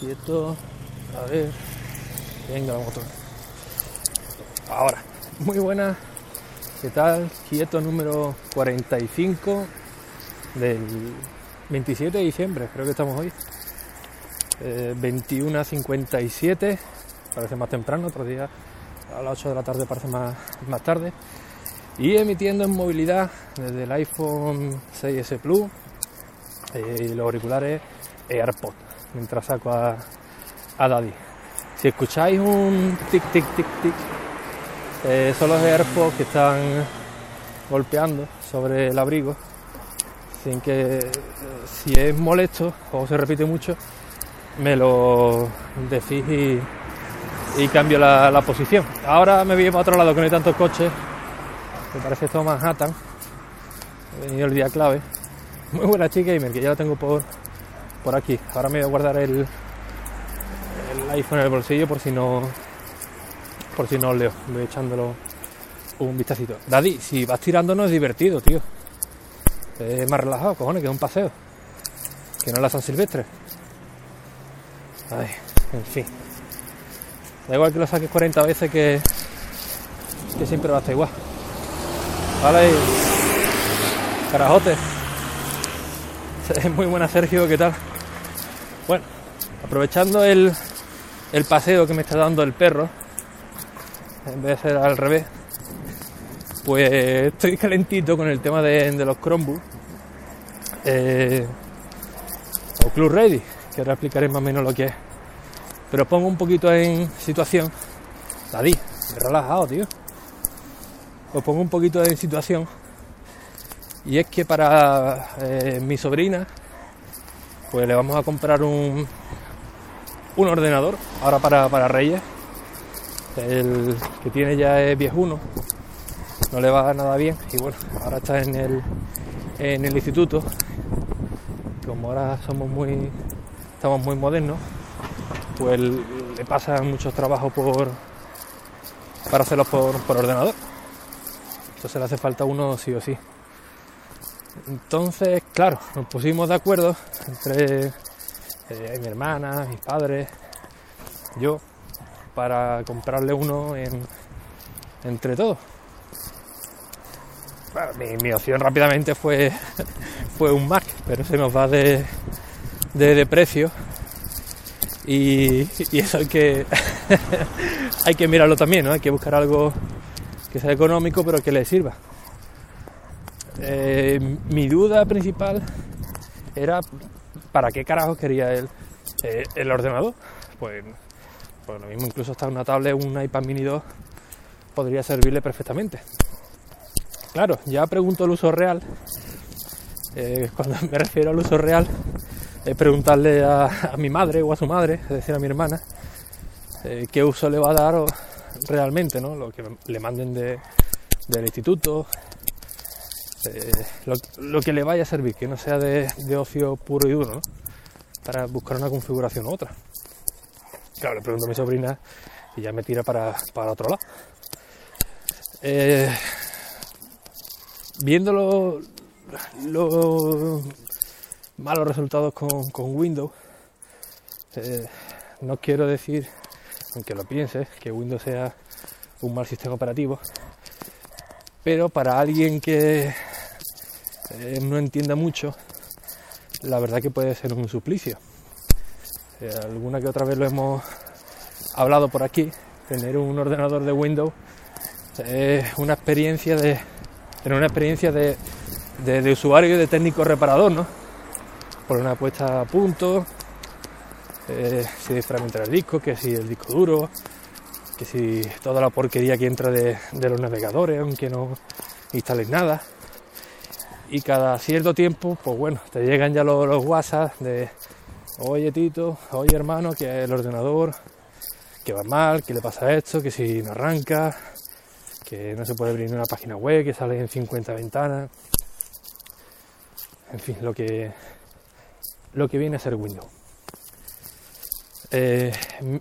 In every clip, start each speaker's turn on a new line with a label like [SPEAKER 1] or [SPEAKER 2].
[SPEAKER 1] Quieto, a ver, venga la moto. Ahora, muy buena, ¿qué tal? Quieto número 45 del 27 de diciembre, creo que estamos hoy. Eh, 21 a 57, parece más temprano, otro día a las 8 de la tarde parece más, más tarde. Y emitiendo en movilidad desde el iPhone 6S Plus eh, y los auriculares AirPod, mientras saco a, a Daddy. Si escucháis un tic tic tic tic, eh, son los AirPods que están golpeando sobre el abrigo, sin que si es molesto o se repite mucho, me lo decís y, cambio la, la posición. Ahora me voy para otro lado que no hay tantos coches, me parece todo Manhattan, he venido el día clave. Muy buena chica gamer, que ya la tengo por, por aquí. Ahora me voy a guardar el, el iPhone en el bolsillo por si no por si no os leo. Voy echándolo un vistacito. Daddy, si vas tirando no es divertido, tío. Es más relajado, cojones, que es un paseo. Que no es la San Silvestre. Ay, en fin. Da igual que lo saques 40 veces que, que siempre va a estar igual. Vale, carajote. Muy buena Sergio, ¿qué tal? Bueno, aprovechando el, paseo que me está dando el perro, en vez de ser al revés, pues estoy calentito con el tema de, los Chromebooks eh, o Club Ready, que ahora explicaré más o menos lo que es. Pero pongo un poquito en situación. Me he relajado, tío. Os pongo un poquito en situación. Y es que para eh, mi sobrina, pues le vamos a comprar un, un ordenador, ahora para, para Reyes. El que tiene ya es viejuno, no le va nada bien. Y bueno, ahora está en el, en el instituto. Como ahora somos muy, estamos muy modernos, pues le pasan muchos trabajos por, para hacerlos por, por ordenador. Entonces le hace falta uno sí o sí. Entonces, claro, nos pusimos de acuerdo entre eh, mi hermana, mis padres, yo, para comprarle uno en, entre todos. Mi, opción rápidamente fue, fue un Mac, pero se nos va de, de, de precio y, y, eso hay que, hay que mirarlo también, ¿no? Hay que buscar algo que sea económico pero que le sirva. Eh, mi duda principal era para qué carajos quería él eh, el ordenador. Pues, pues lo mismo, incluso hasta una tablet, un iPad mini 2 podría servirle perfectamente. Claro, ya pregunto el uso real. Eh, cuando me refiero al uso real, es preguntarle a, mi madre o a su madre, es decir, a mi hermana, qué uso le va a dar realmente, ¿no? Lo que le manden de, del instituto, eh, lo, que le vaya a servir, que no sea de, de ocio puro y duro. Para buscar una configuración u otra. Claro, le pregunto a mi sobrina y ya me tira para, para otro lado. Eh, viendo los lo malos resultados con, con Windows, eh, no quiero decir aunque lo pienses, que Windows sea un mal sistema operativo. Pero para alguien que no entienda mucho, la verdad que puede ser un suplicio. Eh, alguna que otra vez lo hemos hablado por aquí, tener un ordenador de Windows es una experiencia de una experiencia de, de, usuario y de técnico reparador, ¿no? Por una puesta a punto, eh, si desfragmentar el disco, que si el disco duro, que si toda la porquería que entra de, de los navegadores, aunque no instales nada. Y cada cierto tiempo, pues bueno, te llegan ya los, WhatsApp de oye Tito, oye hermano, que el ordenador, que va mal, que le pasa esto, que si no arranca, que no se puede abrir una página web, que sale en 50 ventanas. En fin, lo que, lo que viene a ser Windows. Eh,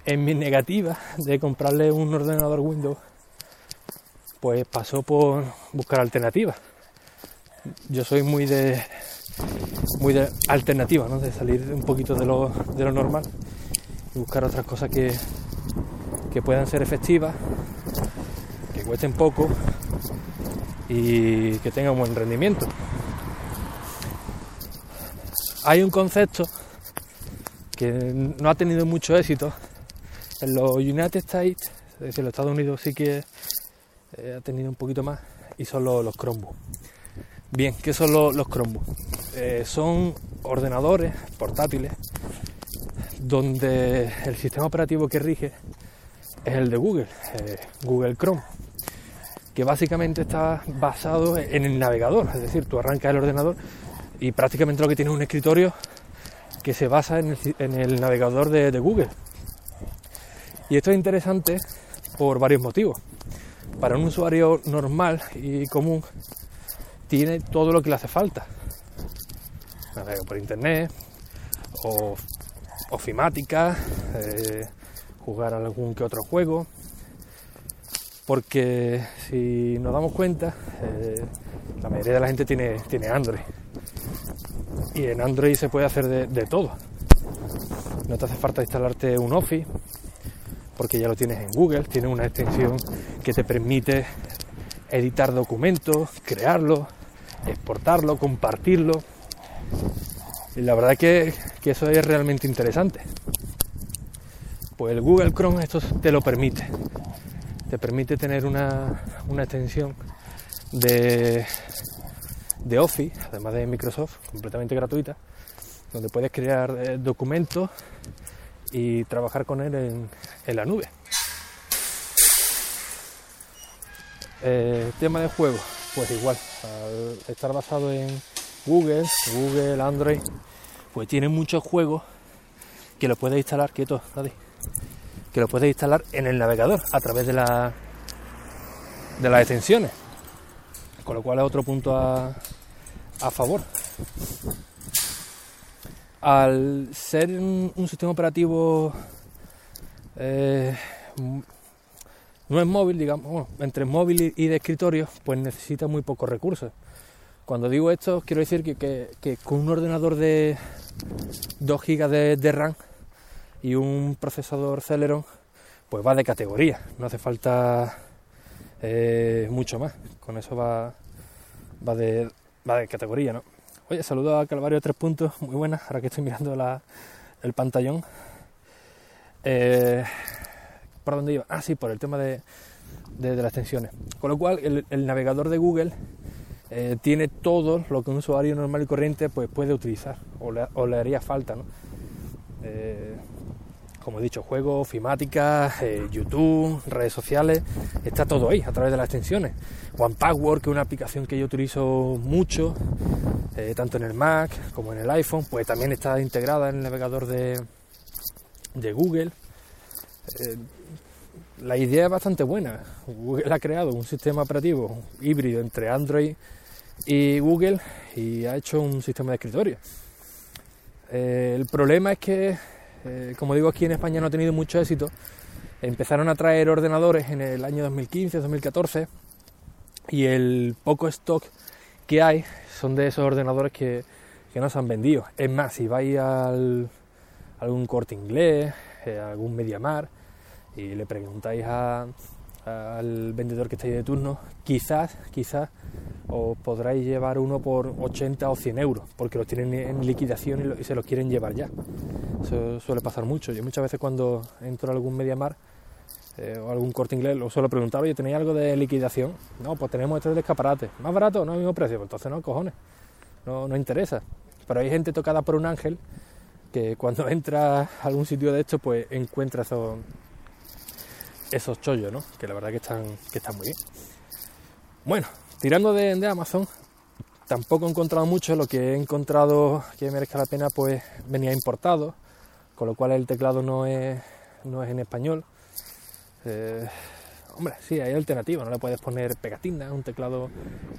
[SPEAKER 1] en mi negativa de comprarle un ordenador Windows, pues pasó por buscar alternativas. Yo soy muy de muy de alternativa, ¿no? de salir un poquito de lo, de lo normal y buscar otras cosas que, que puedan ser efectivas, que cuesten poco y que tengan buen rendimiento. Hay un concepto que no ha tenido mucho éxito en los United States, es decir, los Estados Unidos sí que eh, ha tenido un poquito más, y son los, los. Bien, ¿qué son los, Chromebooks? Eh, son ordenadores portátiles donde el sistema operativo que rige es el de Google, eh, Google Chrome, que básicamente está basado en el navegador, es decir, tú arrancas el ordenador y prácticamente lo que tiene es un escritorio que se basa en el, navegador de, Google. Y esto es interesante por varios motivos. Para un usuario normal y común tiene todo lo que le hace falta. Por internet, o ofimática, eh, jugar algún que otro juego. Porque si nos damos cuenta, eh, la mayoría de la gente tiene, tiene Android y en Android se puede hacer de, todo. No te hace falta instalarte un Office porque ya lo tienes en Google, tiene una extensión que te permite editar documentos, crearlo, exportarlo, compartirlo. Y la verdad que, que eso es realmente interesante. Pues el Google Chrome esto te lo permite. Te permite tener una, una extensión de de Office, además de Microsoft, completamente gratuita, donde puedes crear eh, documentos y trabajar con él en, la nube. Eh, tema de juego, pues igual, al estar basado en Google, Google, Android, pues tiene muchos juegos que lo puedes instalar, quieto, que lo puedes instalar en el navegador a través de la de las extensiones. Con lo cual es otro punto a, favor. Al ser un, sistema operativo eh, no es móvil, digamos, entre móvil y de escritorio, pues necesita muy pocos recursos. Cuando digo esto, quiero decir que, con un ordenador de 2 GB de, RAM y un procesador Celeron, pues va de categoría, no hace falta eh, mucho más. Con eso va, va, de, va de categoría, ¿no? Oye, saludo a Calvario tres puntos, muy buenas, ahora que estoy mirando la, el pantallón. Eh, ¿Por dónde iba? Ah, sí, por el tema de, de, las extensiones. Con lo cual, el, navegador de Google eh, tiene todo lo que un usuario normal y corriente pues, puede utilizar o le, o le haría falta, ¿no? Eh, como he dicho, juegos, ofimáticas, eh, YouTube, redes sociales, está todo ahí a través de las extensiones. One Password, que es una aplicación que yo utilizo mucho, tanto en el Mac como en el iPhone, pues también está integrada en el navegador de, de Google. La idea es bastante buena. Google ha creado un sistema operativo híbrido entre Android y Google y ha hecho un sistema de escritorio. el problema es que eh, como digo, aquí en España no ha tenido mucho éxito. Empezaron a traer ordenadores en el año 2015-2014 y el poco stock que hay son de esos ordenadores que, que no se han vendido. Es más, si vais al, algún corte inglés, eh, algún Mediamar y le preguntáis al vendedor que está ahí de turno, quizás, quizás os podráis llevar uno por 80 o 100 euros, porque los tienen en liquidación y, se los quieren llevar ya. Eso suele pasar mucho. Yo muchas veces cuando entro a algún Mediamar eh, o algún corte inglés, lo suelo preguntar, oye, ¿tenéis algo de liquidación? No, pues tenemos este de escaparate. ¿Más barato? No, al mismo precio. Pues entonces no, cojones. No, no interesa. Pero hay gente tocada por un ángel que cuando entra a algún sitio de esto, pues encuentra esos, esos chollos, ¿no? Que la verdad que están, que están muy bien. Bueno, Tirando de, Amazon, tampoco he encontrado mucho. Lo que he encontrado que merezca la pena, pues venía importado con lo cual el teclado no es, no es en español. Eh, hombre, sí, hay alternativas, no le puedes poner pegatina, un teclado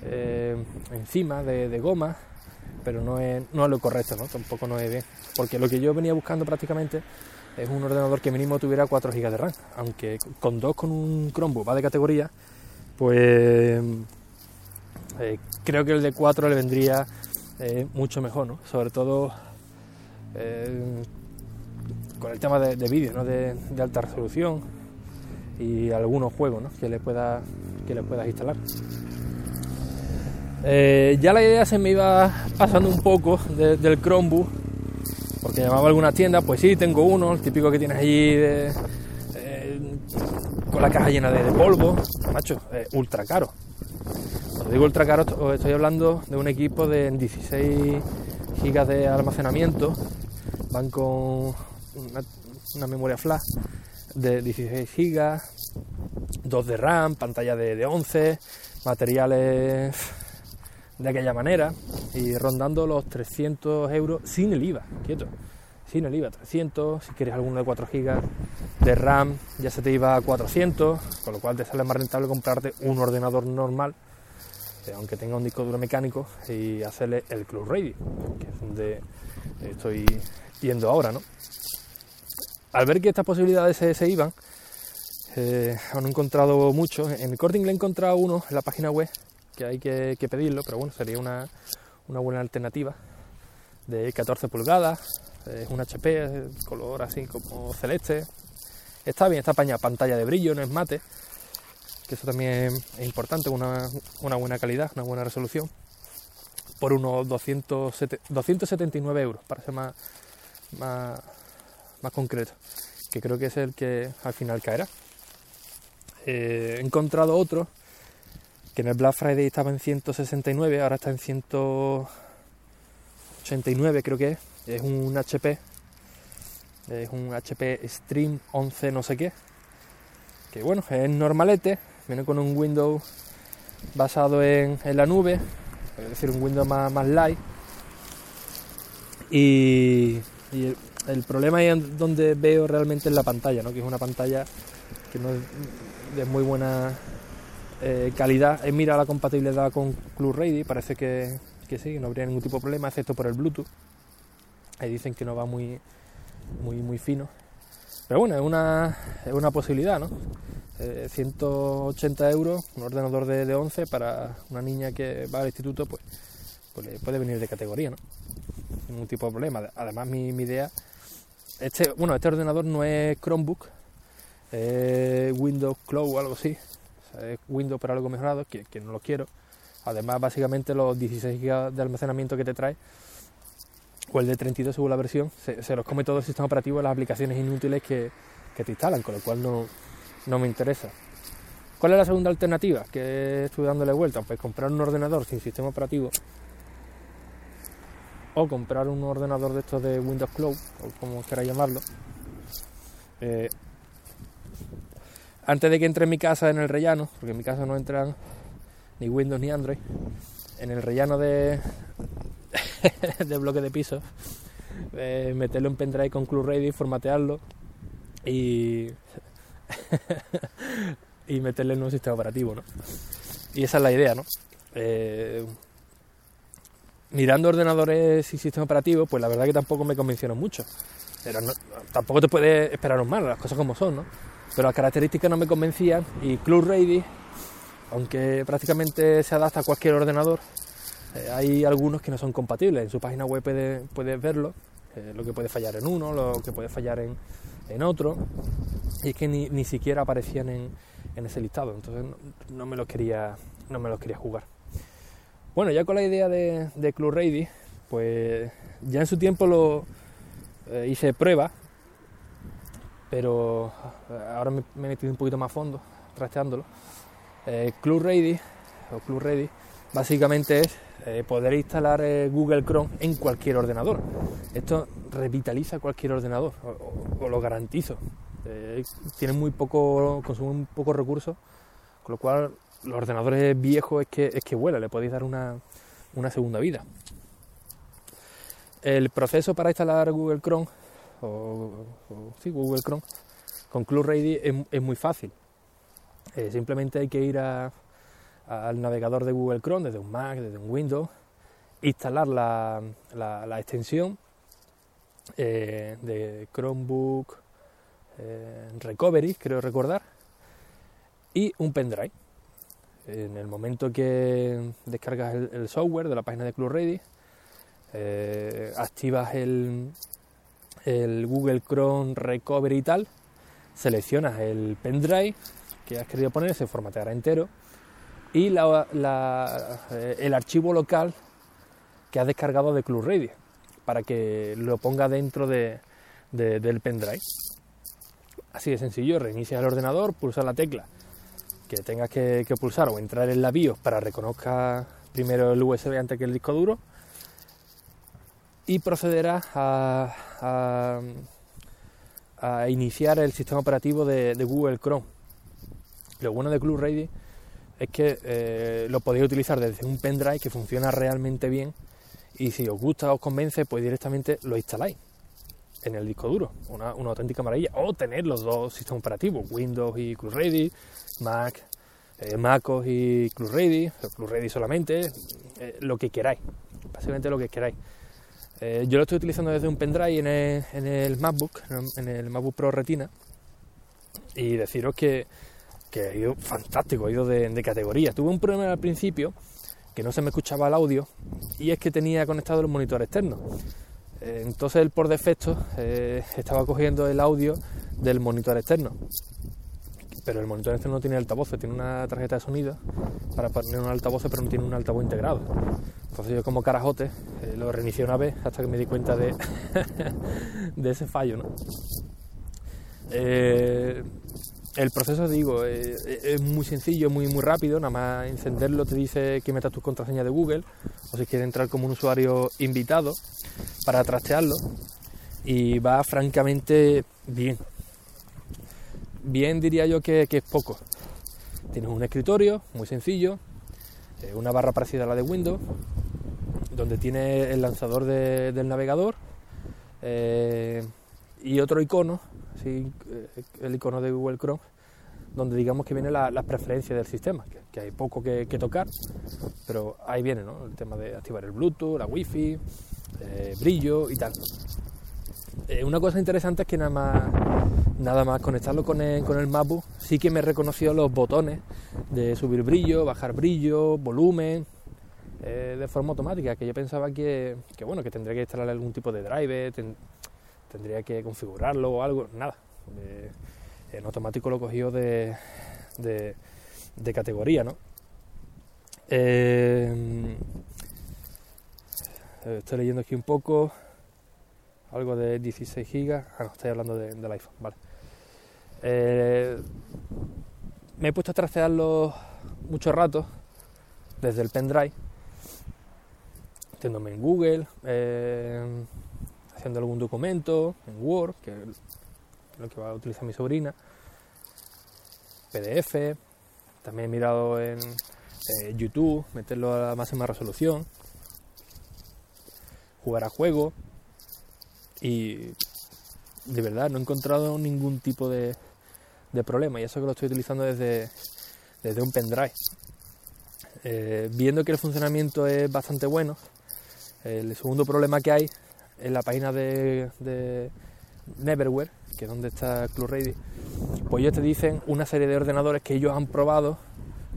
[SPEAKER 1] eh, encima de, goma, pero no es, no es lo correcto, ¿no? Tampoco no es bien. Porque lo que yo venía buscando prácticamente es un ordenador que mínimo tuviera 4 GB de RAM, aunque con dos con un Chromebook va de categoría, pues eh, creo que el de 4 le vendría eh, mucho mejor, ¿no? Sobre todo eh, con el tema de, vídeo, ¿no? De, alta resolución y algunos juegos, ¿no? Que le pueda que le puedas instalar. ya la idea se me iba pasando un poco del Chromebook, porque llamaba a algunas tiendas, pues sí, tengo uno, el típico que tienes allí con la caja llena de, polvo, macho, ultra caro. Digo ultra caro, estoy hablando de un equipo de 16 GB de almacenamiento, van con una, memoria flash de 16 GB, 2 de RAM, pantalla de, 11, materiales de aquella manera y rondando los 300 euros sin el IVA, quieto, sin el IVA, 300, si quieres alguno de 4 GB de RAM ya se te iba a 400, con lo cual te sale más rentable comprarte un ordenador normal eh, aunque tenga un disco duro mecánico, y hacerle el Club Ready, que es donde estoy yendo ahora, ¿no? Al ver que estas posibilidades se, iban, eh, han encontrado muchos. En el Cording le he encontrado uno en la página web, que hay que, pedirlo, pero bueno, sería una, buena alternativa. De 14 pulgadas, es un HP, color así como celeste. Está bien, está pantalla de brillo, no es mate que eso también es importante, una, buena calidad, una buena resolución, por unos 279 euros, para ser más, más, concreto, que creo que es el que al final caerá. Eh, he encontrado otro que en el Black Friday estaba en 169, ahora está en 189 creo que es, es un HP, es un HP Stream 11 no sé qué, que bueno, es normalete, viene con un Windows basado en, la nube, es decir, un Windows más, más light. Y, el, problema es donde veo realmente en la pantalla, ¿no? que es una pantalla que no es de muy buena eh, calidad. He mirado la compatibilidad con Club Ready, parece que, que sí, no habría ningún tipo de problema, excepto por el Bluetooth. Ahí dicen que no va muy, muy, muy fino. Pero bueno, es una, es una posibilidad, ¿no? 180 eh, euros, un ordenador de, 11 para una niña que va al instituto, pues, pues puede venir de categoría, ¿no? Ningún tipo de problema. Además, mi, idea, este, bueno, este ordenador no es Chromebook, Windows Cloud o algo así, es Windows para algo mejorado, que, no lo quiero. Además, básicamente los 16 GB de almacenamiento que te trae, o el de 32 según la versión, se, los come todo el sistema operativo las aplicaciones inútiles que, que te instalan, con lo cual no, me interesa. ¿Cuál es la segunda alternativa que estoy dándole vuelta? Pues comprar un ordenador sin sistema operativo o comprar un ordenador de estos de Windows Cloud, o como quiera llamarlo. Eh, antes de que entre en mi casa en el rellano, porque en mi casa no entran ni Windows ni Android, en el rellano de, de bloque de piso, eh, meterlo en pendrive con Club Ready, formatearlo y y meterle en un sistema operativo, ¿no? Y esa es la idea, ¿no? Eh, mirando ordenadores y sistemas operativos, pues la verdad que tampoco me convencionó mucho. Pero tampoco te puedes esperar un mal, las cosas como son, ¿no? Pero las características no me convencían y Club Ready, aunque prácticamente se adapta a cualquier ordenador, eh, hay algunos que no son compatibles. En su página web puedes, verlo, eh, lo que puede fallar en uno, lo que puede fallar en, en otro, y es que ni, ni siquiera aparecían en, en, ese listado, entonces no, me los quería, no me los quería jugar. Bueno, ya con la idea de, de Club Ready, pues ya en su tiempo lo eh, hice prueba, pero eh, ahora me, he metido un poquito más a fondo, trasteándolo. Eh, Ready, o Club básicamente es poder instalar Google Chrome en cualquier ordenador. Esto revitaliza cualquier ordenador, o, lo garantizo. Eh, tienen muy poco, consumen muy pocos recursos, con lo cual los ordenadores viejos es que, es que vuela, le podéis dar una, una segunda vida. El proceso para instalar Google Chrome o, sí, Google Chrome, con Club Ready es, muy fácil. Eh, simplemente hay que ir al navegador de Google Chrome desde un Mac, desde un Windows, instalar la, extensión eh, de Chromebook eh, Recovery, creo recordar, y un pendrive. En el momento que descargas el, software de la página de Club Ready, activas el, el Google Chrome Recovery y tal, seleccionas el pendrive que has querido poner, se formateará entero, y eh, el archivo local que has descargado de Club para que lo ponga dentro de, del pendrive. Así de sencillo, reinicia el ordenador, pulsa la tecla que tengas que, pulsar o entrar en la BIOS para reconozca primero el USB antes que el disco duro y procederás a, iniciar el sistema operativo de, Google Chrome. Lo bueno de Club Ready es que eh, lo podéis utilizar desde un pendrive que funciona realmente bien y si os gusta, os convence, pues directamente lo instaláis en el disco duro, una, auténtica maravilla. O tener los dos sistemas operativos, Windows y Club Ready, Mac, eh, MacOS y Club Ready, Club Ready solamente, eh, lo que queráis, básicamente lo que queráis. Eh, yo lo estoy utilizando desde un pendrive en el, MacBook, en el MacBook Pro Retina, y deciros que, ha ido fantástico, ha ido de, de categoría. Tuve un problema al principio, que no se me escuchaba el audio, y es que tenía conectado el monitor externo. Eh, entonces él por defecto eh, estaba cogiendo el audio del monitor externo. Pero el monitor externo no tiene altavoz, tiene una tarjeta de sonido para poner un altavoz, pero no tiene un altavoz integrado. Entonces yo como carajote eh, lo reinicié una vez hasta que me di cuenta de, de ese fallo. ¿no? el proceso, digo, es muy sencillo, muy muy rápido, nada más encenderlo te dice que metas tu contraseña de Google o si quieres entrar como un usuario invitado para trastearlo y va francamente bien. Bien diría yo que, es poco. Tienes un escritorio muy sencillo, eh, una barra parecida a la de Windows, donde tiene el lanzador del navegador eh, y otro icono, eh, el icono de Google Chrome, donde digamos que viene las preferencias del sistema, que, hay poco que, tocar, pero ahí viene ¿no? el tema de activar el Bluetooth, la Wi-Fi, eh, brillo y tal. Eh, una cosa interesante es que nada más, nada más conectarlo con el, con el MacBook sí que me reconoció los botones de subir brillo, bajar brillo, volumen, eh, de forma automática, que yo pensaba que, bueno, que tendría que instalar algún tipo de driver, tendría que configurarlo o algo, nada en automático lo cogió de, de, categoría, ¿no? Eh, estoy leyendo aquí un poco, algo de 16 gigas, ah, no, estoy hablando del iPhone, vale. Eh, me he puesto a trastearlo mucho rato desde el pendrive, metiéndome en Google, eh, haciendo algún documento, en Word, que lo que va a utilizar mi sobrina, PDF, también he mirado en eh, YouTube, meterlo a la máxima resolución, jugar a juego y de verdad no he encontrado ningún tipo de, problema y eso que lo estoy utilizando desde, desde un pendrive. Eh, viendo que el funcionamiento es bastante bueno, el segundo problema que hay en la página de, de Neverware que es donde está Club Ready, pues ellos te dicen una serie de ordenadores que ellos han probado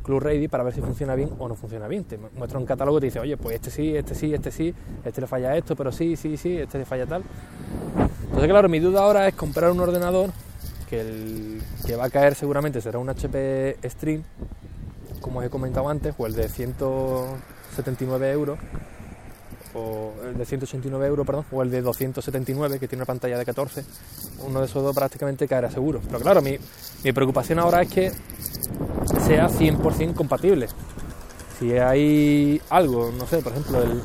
[SPEAKER 1] Club Ready para ver si funciona bien o no funciona bien. Te muestra un catálogo y te dice, oye, pues este sí, este sí, este sí, este le falla esto, pero sí, sí, sí, este le falla tal. Entonces, claro, mi duda ahora es comprar un ordenador que, el, que va a caer seguramente será un HP Stream, como os he comentado antes, o el de 179 euros, o el de 189 euros, perdón, o el de 279 que tiene una pantalla de 14, uno de esos dos prácticamente caerá seguro. Pero claro, mi, preocupación ahora es que sea 100% compatible. Si hay algo, no sé, por ejemplo, el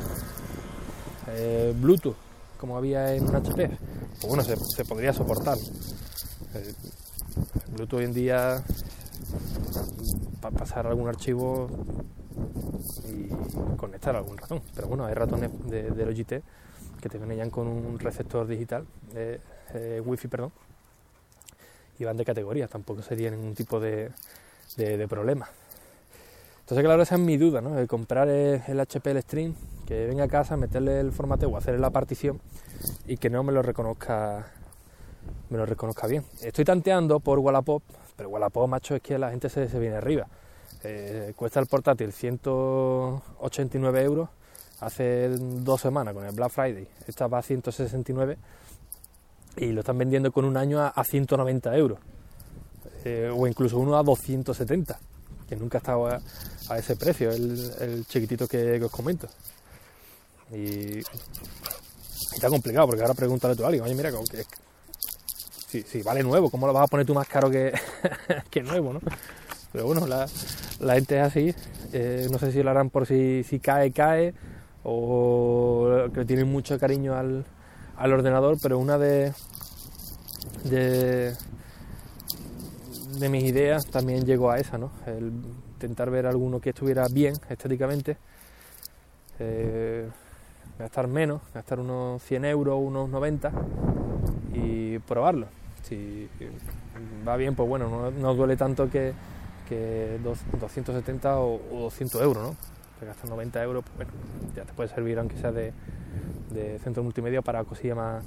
[SPEAKER 1] eh, Bluetooth, como había en un HP, pues bueno, se, podría soportar. El Bluetooth hoy en día, para pasar algún archivo, y conectar algún ratón. Pero bueno, hay ratones de, de Logitech que te vienen con un receptor digital. Eh, eh, wifi, perdón, y van de categoría, tampoco sería ningún tipo de, de, problema. Entonces, claro, esa es mi duda, ¿no? El comprar el, HP el Stream, que venga a casa, meterle el formateo o hacerle la partición y que no me lo reconozca me lo reconozca bien. Estoy tanteando por Wallapop, pero Wallapop, macho, es que la gente se, se viene arriba. Eh, cuesta el portátil 189 euros hace dos semanas con el Black Friday. Estaba a 169 y lo están vendiendo con un año a, 190 euros. Eh, o incluso uno a 270, que nunca ha estado a, ese precio, el, chiquitito que, os comento. Y, está complicado porque ahora pregúntale tú a alguien, oye, mira, si, si, vale nuevo, ¿cómo lo vas a poner tú más caro que, que nuevo, no? Pero bueno, la, gente es así. Eh, no sé si lo harán por si, si cae, cae, o que tienen mucho cariño al, al ordenador, pero una de, de, de, mis ideas también llegó a esa, ¿no? El intentar ver alguno que estuviera bien estéticamente, eh, gastar menos, gastar unos 100 euros, unos 90 y probarlo. Si va bien, pues bueno, no, no duele tanto que que 270 o, 200 euros, ¿no? Te gastas 90 euros, pues bueno, ya te puede servir aunque sea de, centro multimedia para cosillas más,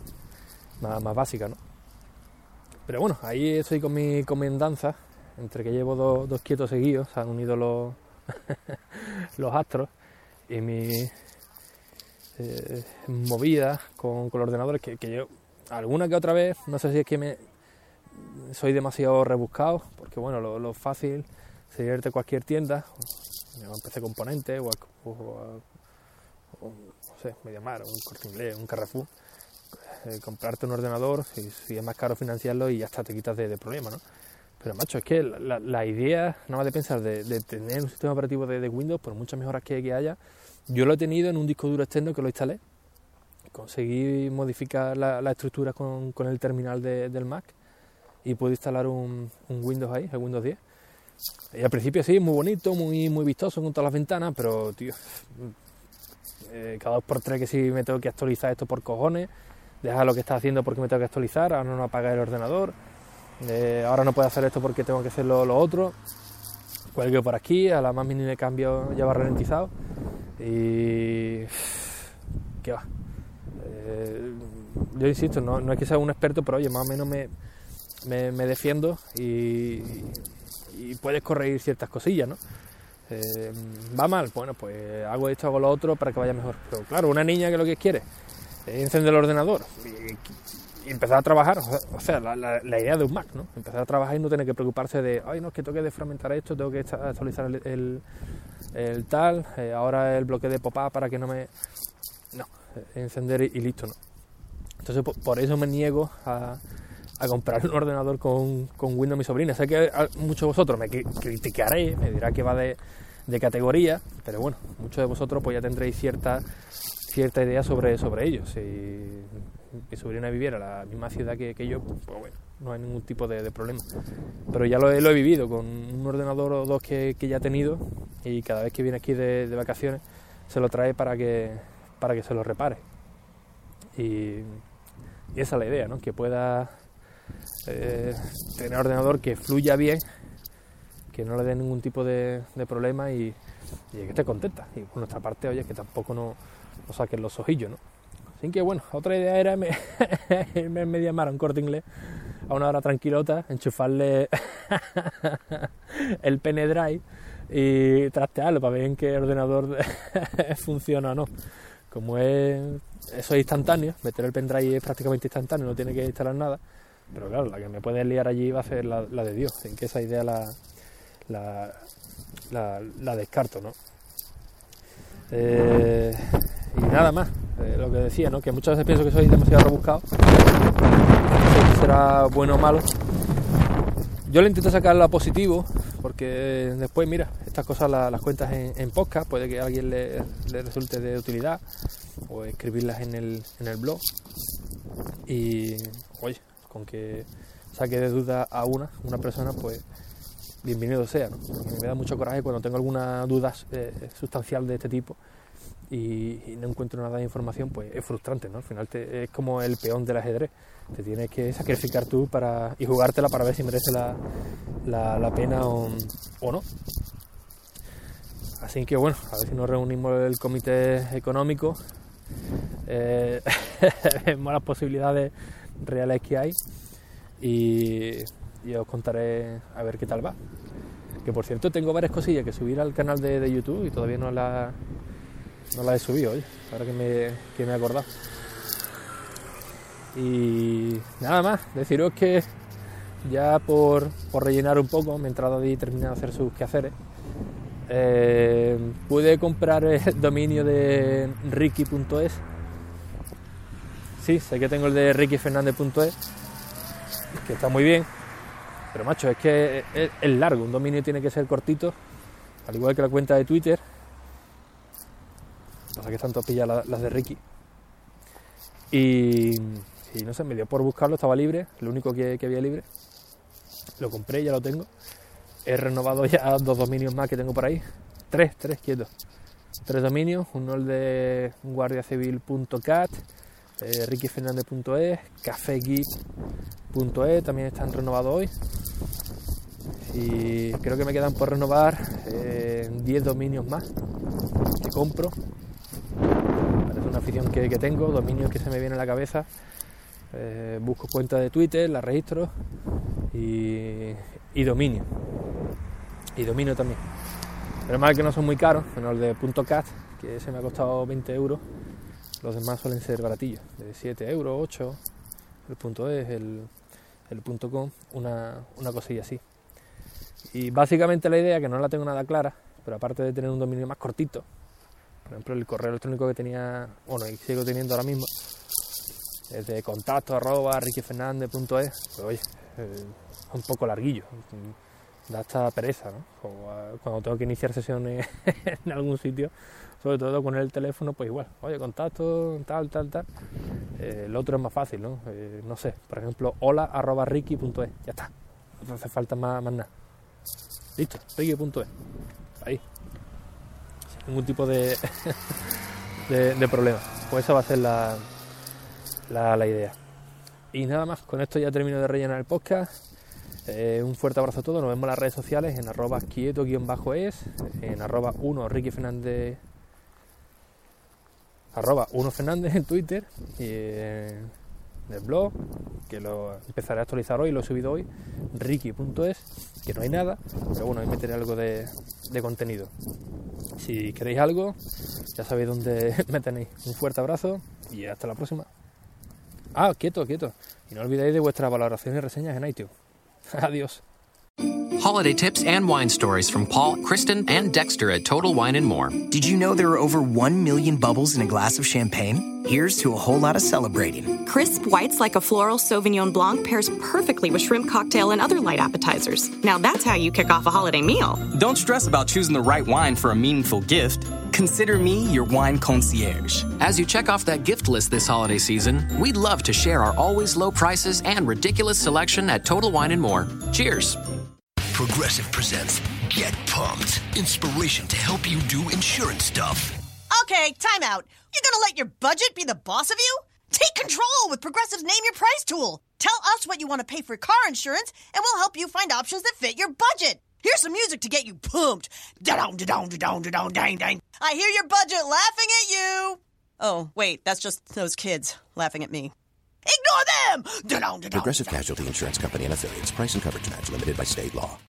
[SPEAKER 1] más, básicas, ¿no? Pero bueno, ahí estoy con mi comendanza, entre que llevo dos, quietos seguidos, se han unido los, los astros y mi eh, movida con, con, los ordenadores que, que yo alguna que otra vez, no sé si es que me, soy demasiado rebuscado, porque bueno, lo, fácil sería irte a cualquier tienda, un PC Componente o, o, no sé, Mediamar, un Corte un Carrefour, eh, comprarte un ordenador, si, si, es más caro financiarlo y ya está, te quitas de, problema, ¿no? Pero macho, es que la, idea, nada más de pensar de, tener un sistema operativo de, Windows, por muchas mejoras que, haya, yo lo he tenido en un disco duro externo que lo instalé, conseguí modificar la, estructura con, el terminal del Mac y puedo instalar un, Windows ahí, el Windows 10. Y al principio sí, muy bonito, muy, muy vistoso con todas las ventanas, pero tío, eh, cada dos por tres que si me tengo que actualizar esto por cojones, deja lo que está haciendo porque me tengo que actualizar, ahora no apaga el ordenador, eh, ahora no puedo hacer esto porque tengo que hacer lo, otro, cuelgue por aquí, a la más mínima cambio ya va ralentizado y... ¿qué va? Eh, yo insisto, no, no es que sea un experto, pero oye, más o menos me, me, defiendo y, puedes corregir ciertas cosillas, ¿no? Eh, va mal, bueno, pues hago esto, hago lo otro para que vaya mejor. Pero claro, una niña que lo que quiere es encender el ordenador y, empezar a trabajar, o sea, la, idea de un Mac, ¿no? Empezar a trabajar y no tener que preocuparse de, ay, no, es que tengo que desfragmentar esto, tengo que actualizar el, el, tal, eh, ahora el bloque de pop-up para que no me... No, encender y, listo, ¿no? Entonces, por eso me niego a, a comprar un ordenador con, con Windows mi sobrina. Sé que muchos de vosotros me criticaréis, me dirá que va de, de, categoría, pero bueno, muchos de vosotros pues ya tendréis cierta cierta idea sobre, sobre ellos. Si mi sobrina viviera en la misma ciudad que, que yo, pues bueno, no hay ningún tipo de, problema. Pero ya lo he, lo he, vivido con un ordenador o dos que, que, ya he tenido y cada vez que viene aquí de, de, vacaciones se lo trae para que, para que se lo repare. Y, y esa es la idea, ¿no? que pueda eh, tener ordenador que fluya bien, que no le dé ningún tipo de, problema y, que esté contenta. Y por nuestra parte, oye, que tampoco no, no saquen los ojillos, ¿no? Así que bueno, otra idea era irme, en media mar a un corte inglés a una hora tranquilota, enchufarle el pene drive y trastearlo para ver en qué ordenador funciona o no. Como es, eso es instantáneo, meter el pendrive es prácticamente instantáneo, no tiene que instalar nada pero claro, la que me puede liar allí va a ser la, de Dios, en que esa idea la, la, descarto, ¿no? Eh, y nada más, eh, lo que decía, ¿no? Que muchas veces pienso que soy demasiado rebuscado, no sé si será bueno o malo. Yo le intento sacar lo positivo, porque después, mira, estas cosas las, cuentas en, en, podcast, puede que a alguien le, le, resulte de utilidad, o escribirlas en el, en el blog. Y, oye, con que saque de duda a una, una persona, pues bienvenido sea. ¿no? Me da mucho coraje cuando tengo alguna duda eh, sustancial de este tipo y, no encuentro nada de información, pues es frustrante, ¿no? Al final te, es como el peón del ajedrez, te tienes que sacrificar tú para, y jugártela para ver si merece la, la, pena o, no. Así que bueno, a ver si nos reunimos el comité económico, eh, vemos las posibilidades reales que hay y, y os contaré a ver qué tal va. Que por cierto tengo varias cosillas que subir al canal de, YouTube y todavía no la, no la he subido hoy, ahora que me, que me he acordado. Y nada más, deciros que ya por, rellenar un poco, mientras David termina de hacer sus quehaceres, eh, pude comprar el dominio de ricky.es. Sí, sé que tengo el de rickyfernandez.es, que está muy bien, pero macho, es que es, largo, un dominio tiene que ser cortito, al igual que la cuenta de Twitter. Pasa que están todas las de Ricky. Y, no sé, me dio por buscarlo, estaba libre, lo único que, había libre. Lo compré, ya lo tengo. He renovado ya dos dominios más que tengo por ahí. Tres, tres quietos. Tres dominios, uno el de guardiacivil.cat, eh, rickyfernandez.es, también están renovados hoy. Y creo que me quedan por renovar 10 eh, dominios más que compro. Parece una afición que, tengo, dominios que se me vienen a la cabeza. Eh, busco cuenta de Twitter, la registro y, y dominio. Y dominio también. Pero mal que no son muy caros, menos el de .cat, que se me ha costado 20 euros los demás suelen ser baratillos, de 7 euros, 8, el punto es, el, el punto com, una, una cosilla así. Y básicamente la idea, que no la tengo nada clara, pero aparte de tener un dominio más cortito, por ejemplo el correo electrónico que tenía, bueno, y sigo teniendo ahora mismo, es de contacto arroba rickyfernandez.es, pues oye, es un poco larguillo, da hasta pereza, ¿no? cuando tengo que iniciar sesiones en algún sitio, sobre todo con el teléfono, pues igual, oye, contacto, tal, tal, tal. Eh, el otro es más fácil, ¿no? Eh, no sé, por ejemplo, hola arroba ricky.es, ya está, no hace falta más, más nada. Listo, ricky.es, ahí. Sin ningún tipo de, de, problema. Pues esa va a ser la, la, la idea. Y nada más, con esto ya termino de rellenar el podcast. Eh, un fuerte abrazo a todos, nos vemos en las redes sociales en arroba quieto-es, en arroba 1 Ricky Fernández arroba 1 Fernández en Twitter y en el blog, que lo empezaré a actualizar hoy, lo he subido hoy, ricky.es, que no hay nada, pero bueno, ahí meteré algo de, de contenido. Si queréis algo, ya sabéis dónde me tenéis. Un fuerte abrazo y hasta la próxima. Ah, quieto, quieto. Y no olvidéis de vuestras valoraciones y reseñas en iTunes. Adiós.
[SPEAKER 2] Holiday tips and wine stories from Paul, Kristen, and Dexter at Total Wine and More.
[SPEAKER 3] Did you know there are over 1 million bubbles in a glass of champagne? Here's to a whole lot of celebrating.
[SPEAKER 4] Crisp whites like a floral Sauvignon Blanc pairs perfectly with shrimp cocktail and other light appetizers. Now that's how you kick off a holiday meal.
[SPEAKER 5] Don't stress about choosing the right wine for a meaningful gift. Consider me your wine concierge.
[SPEAKER 2] As you check off that gift list this holiday season, we'd love to share our always low prices and ridiculous selection at Total Wine and More. Cheers.
[SPEAKER 6] Progressive presents Get Pumped. Inspiration to help you do insurance stuff.
[SPEAKER 7] Okay, time out. You're gonna let your budget be the boss of you? Take control with Progressive's Name Your Price tool. Tell us what you want to pay for car insurance, and we'll help you find options that fit your budget. Here's some music to get you pumped. Da-dong, da-dong, da-dong, da-dong, dang, dang. I hear your budget laughing at you. Oh, wait, that's just those kids laughing at me. Ignore them!
[SPEAKER 8] Da-dong, da-dong, Progressive. Casualty Insurance Company and affiliates. Price and coverage match limited by state law.